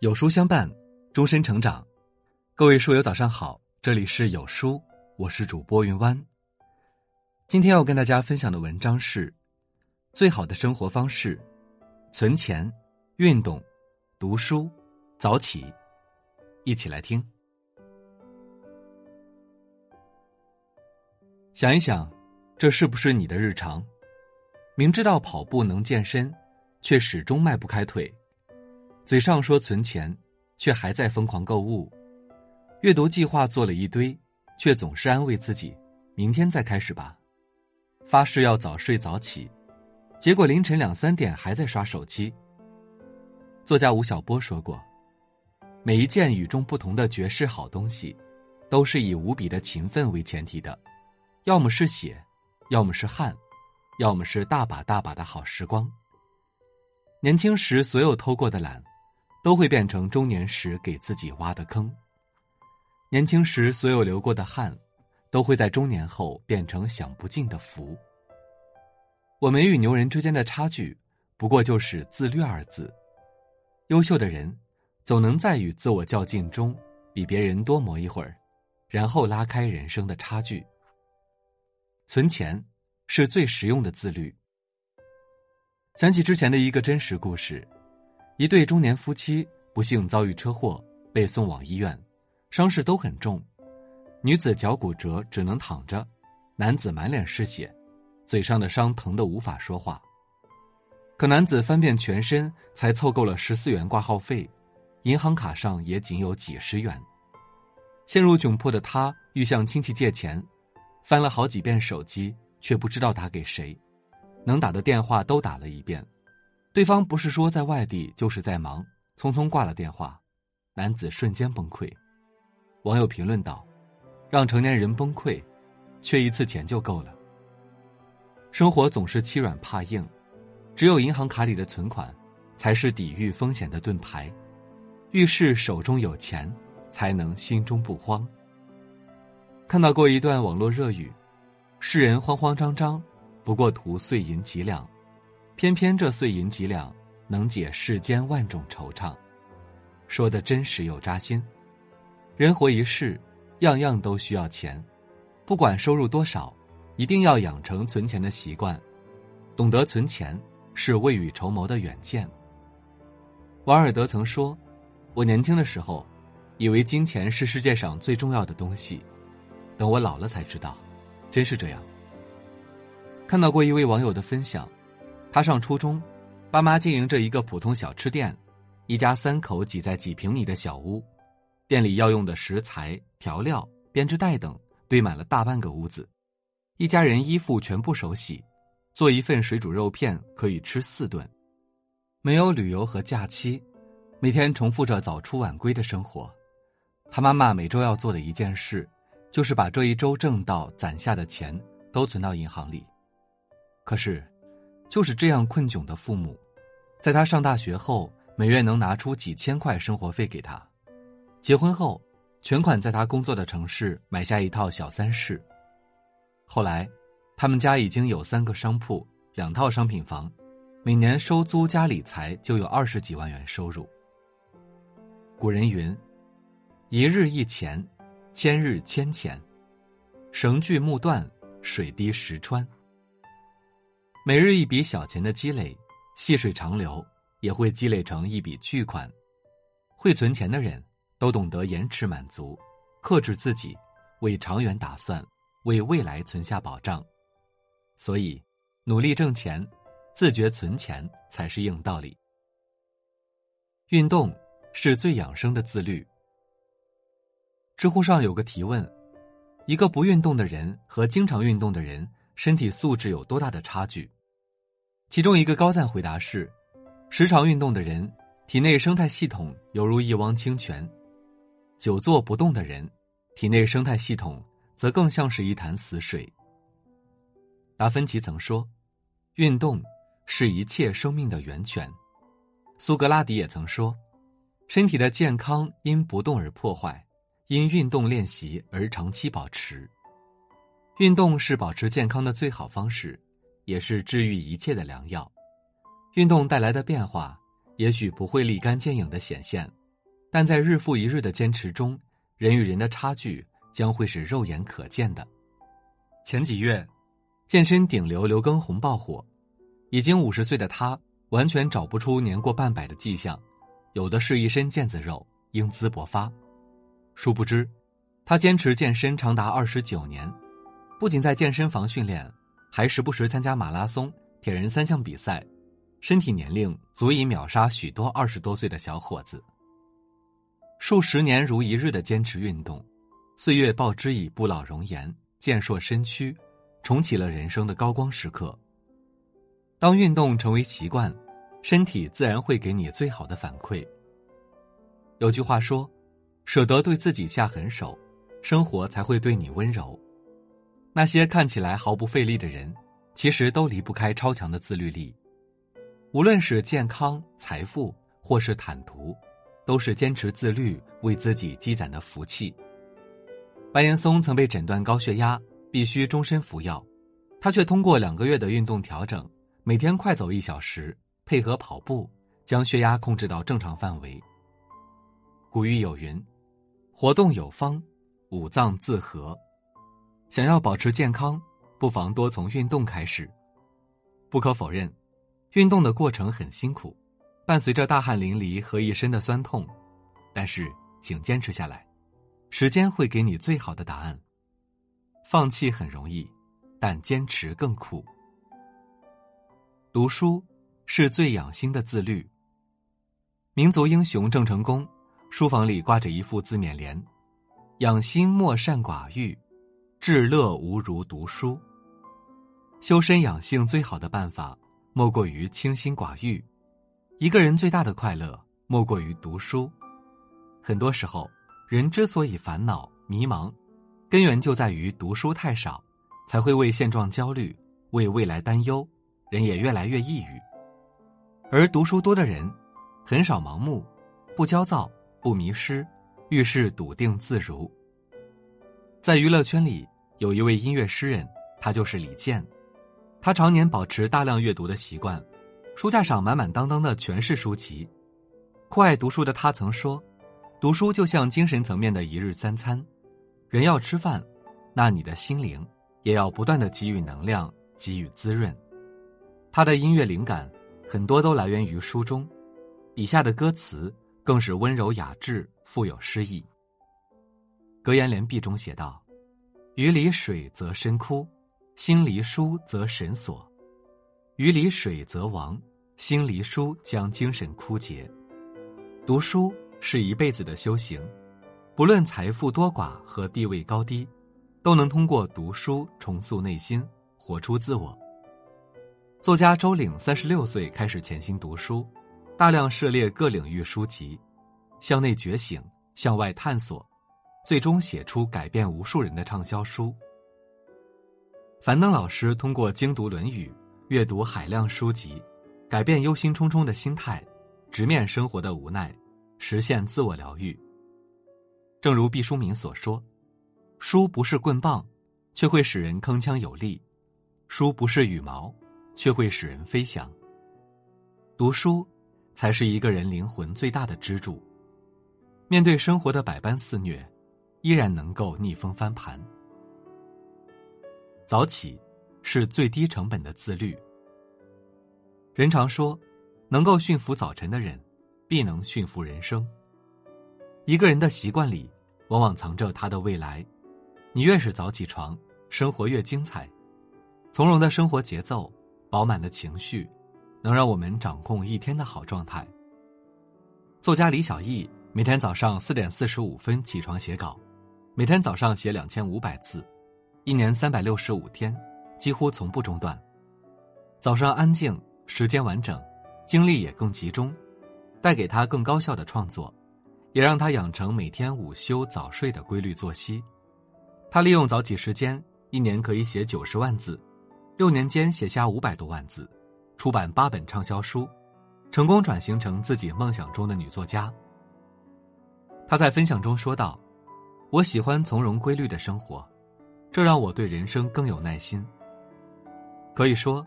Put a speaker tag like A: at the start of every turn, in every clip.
A: 有书相伴，终身成长。各位书友早上好，这里是有书，我是主播云湾。今天要跟大家分享的文章是：最好的生活方式，存钱、运动、读书、早起。一起来听。想一想，这是不是你的日常？明知道跑步能健身，却始终迈不开腿。嘴上说存钱，却还在疯狂购物；阅读计划做了一堆，却总是安慰自己，明天再开始吧。发誓要早睡早起，结果凌晨两三点还在刷手机。作家吴晓波说过：“每一件与众不同的绝世好东西，都是以无比的勤奋为前提的，要么是血，要么是汗，要么是大把大把的好时光。年轻时所有偷过的懒。”都会变成中年时给自己挖的坑。年轻时所有流过的汗，都会在中年后变成享不尽的福。我们与牛人之间的差距，不过就是自律二字。优秀的人，总能在与自我较劲中，比别人多磨一会儿，然后拉开人生的差距。存钱，是最实用的自律。想起之前的一个真实故事。一对中年夫妻不幸遭遇车祸，被送往医院，伤势都很重。女子脚骨折，只能躺着；男子满脸是血，嘴上的伤疼得无法说话。可男子翻遍全身，才凑够了十四元挂号费，银行卡上也仅有几十元。陷入窘迫的他欲向亲戚借钱，翻了好几遍手机，却不知道打给谁，能打的电话都打了一遍。对方不是说在外地，就是在忙，匆匆挂了电话，男子瞬间崩溃。网友评论道：“让成年人崩溃，缺一次钱就够了。”生活总是欺软怕硬，只有银行卡里的存款，才是抵御风险的盾牌。遇事手中有钱，才能心中不慌。看到过一段网络热语：“世人慌慌张张，不过图碎银几两。”偏偏这碎银几两，能解世间万种惆怅，说的真实又扎心。人活一世，样样都需要钱，不管收入多少，一定要养成存钱的习惯。懂得存钱，是未雨绸缪的远见。王尔德曾说：“我年轻的时候，以为金钱是世界上最重要的东西，等我老了才知道，真是这样。”看到过一位网友的分享。他上初中，爸妈经营着一个普通小吃店，一家三口挤在几平米的小屋，店里要用的食材、调料、编织袋等堆满了大半个屋子，一家人衣服全部手洗，做一份水煮肉片可以吃四顿，没有旅游和假期，每天重复着早出晚归的生活。他妈妈每周要做的一件事，就是把这一周挣到攒下的钱都存到银行里，可是。就是这样困窘的父母，在他上大学后，每月能拿出几千块生活费给他；结婚后，全款在他工作的城市买下一套小三室。后来，他们家已经有三个商铺、两套商品房，每年收租加理财就有二十几万元收入。古人云：“一日一钱，千日千钱；绳锯木断，水滴石穿。”每日一笔小钱的积累，细水长流，也会积累成一笔巨款。会存钱的人，都懂得延迟满足，克制自己，为长远打算，为未来存下保障。所以，努力挣钱，自觉存钱才是硬道理。运动是最养生的自律。知乎上有个提问：一个不运动的人和经常运动的人，身体素质有多大的差距？其中一个高赞回答是：时常运动的人，体内生态系统犹如一汪清泉；久坐不动的人，体内生态系统则更像是一潭死水。达芬奇曾说：“运动是一切生命的源泉。”苏格拉底也曾说：“身体的健康因不动而破坏，因运动练习而长期保持。运动是保持健康的最好方式。”也是治愈一切的良药。运动带来的变化，也许不会立竿见影的显现，但在日复一日的坚持中，人与人的差距将会是肉眼可见的。前几月，健身顶流刘畊宏爆火，已经五十岁的他完全找不出年过半百的迹象，有的是一身腱子肉，英姿勃发。殊不知，他坚持健身长达二十九年，不仅在健身房训练，还时不时参加马拉松、铁人三项比赛，身体年龄足以秒杀许多二十多岁的小伙子。数十年如一日的坚持运动，岁月报之以不老容颜、健硕身躯，重启了人生的高光时刻。当运动成为习惯，身体自然会给你最好的反馈。有句话说。舍得对自己下狠手，生活才会对你温柔。那些看起来毫不费力的人，其实都离不开超强的自律力。无论是健康、财富，或是坦途，都是坚持自律为自己积攒的福气。白岩松曾被诊断高血压，必须终身服药，他却通过两个月的运动调整，每天快走一小时，配合跑步，将血压控制到正常范围。古语有云。活动有方，五脏自和。想要保持健康，不妨多从运动开始。不可否认，运动的过程很辛苦，伴随着大汗淋漓和一身的酸痛。但是，请坚持下来，时间会给你最好的答案。放弃很容易，但坚持更苦。读书是最养心的自律。民族英雄郑成功。书房里挂着一副字勉联：“养心莫善寡欲，至乐无如读书。”修身养性最好的办法，莫过于清心寡欲。一个人最大的快乐，莫过于读书。很多时候，人之所以烦恼迷茫，根源就在于读书太少，才会为现状焦虑，为未来担忧，人也越来越抑郁。而读书多的人，很少盲目，不焦躁。不迷失，遇事笃定自如。在娱乐圈里，有一位音乐诗人，他就是李健。他常年保持大量阅读的习惯，书架上满满当当的全是书籍。酷爱读书的他曾说：“读书就像精神层面的一日三餐，人要吃饭，那你的心灵也要不断的给予能量，给予滋润。”他的音乐灵感很多都来源于书中，笔下的歌词。更是温柔雅致，富有诗意。格言联璧中写道：“鱼离水则身枯，心离书则神锁。鱼离水则亡，心离书将精神枯竭。读书是一辈子的修行，不论财富多寡和地位高低，都能通过读书重塑内心，活出自我。”作家周岭三十六岁开始潜心读书。大量涉猎各领域书籍，向内觉醒，向外探索，最终写出改变无数人的畅销书。樊登老师通过精读《论语》，阅读海量书籍，改变忧心忡忡的心态，直面生活的无奈，实现自我疗愈。正如毕淑敏所说：“书不是棍棒，却会使人铿锵有力；书不是羽毛，却会使人飞翔。”读书。才是一个人灵魂最大的支柱。面对生活的百般肆虐，依然能够逆风翻盘。早起是最低成本的自律。人常说，能够驯服早晨的人，必能驯服人生。一个人的习惯里，往往藏着他的未来。你越是早起床，生活越精彩。从容的生活节奏，饱满的情绪。能让我们掌控一天的好状态。作家李小艺每天早上四点四十五分起床写稿，每天早上写两千五百字，一年三百六十五天，几乎从不中断。早上安静，时间完整，精力也更集中，带给他更高效的创作，也让他养成每天午休早睡的规律作息。他利用早起时间，一年可以写九十万字，六年间写下五百多万字。出版八本畅销书，成功转型成自己梦想中的女作家。他在分享中说道：“我喜欢从容规律的生活，这让我对人生更有耐心。可以说，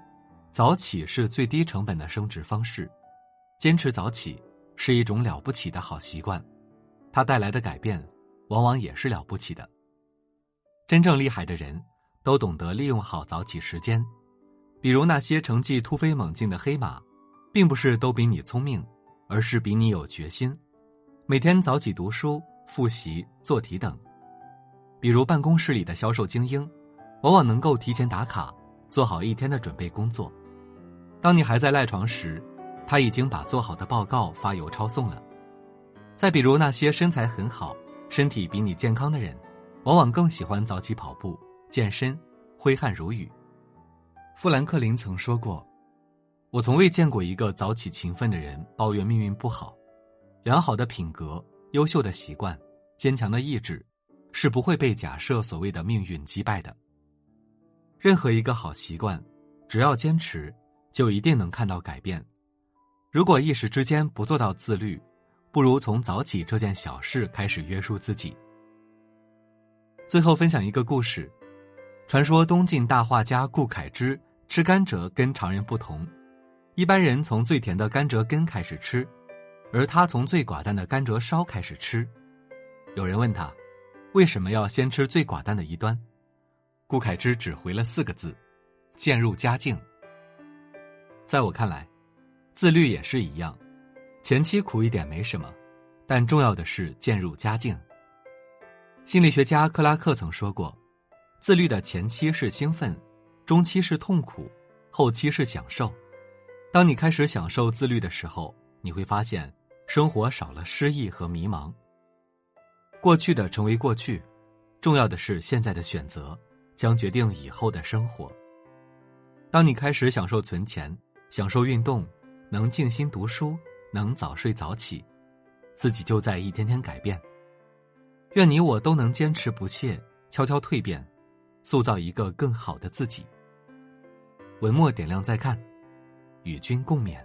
A: 早起是最低成本的升职方式。坚持早起是一种了不起的好习惯，它带来的改变，往往也是了不起的。真正厉害的人，都懂得利用好早起时间。比如那些成绩突飞猛进的黑马，并不是都比你聪明，而是比你有决心。每天早起读书、复习、做题等。比如办公室里的销售精英，往往能够提前打卡，做好一天的准备工作。当你还在赖床时，他已经把做好的报告发邮抄送了。再比如那些身材很好、身体比你健康的人。往往更喜欢早起跑步、健身，挥汗如雨。富兰克林曾说过：“我从未见过一个早起勤奋的人抱怨命运不好。良好的品格、优秀的习惯、坚强的意志，是不会被假设所谓的命运击败的。任何一个好习惯，只要坚持，就一定能看到改变。如果一时之间不做到自律，不如从早起这件小事开始约束自己。”最后分享一个故事，传说东晋大画家顾恺之吃甘蔗跟常人不同，一般人从最甜的甘蔗根开始吃，而他从最寡淡的甘蔗梢开始吃。有人问他，为什么要先吃最寡淡的一端？顾恺之只回了四个字：渐入佳境。在我看来，自律也是一样，前期苦一点没什么，但重要的是渐入佳境。心理学家克拉克曾说过：“自律的前期是兴奋，中期是痛苦，后期是享受。当你开始享受自律的时候，你会发现生活少了失意和迷茫。过去的成为过去，重要的是现在的选择将决定以后的生活。当你开始享受存钱，享受运动，能静心读书，能早睡早起，自己就在一天天改变。”愿你我都能坚持不懈，悄悄蜕变，塑造一个更好的自己。文末点亮再看，与君共勉。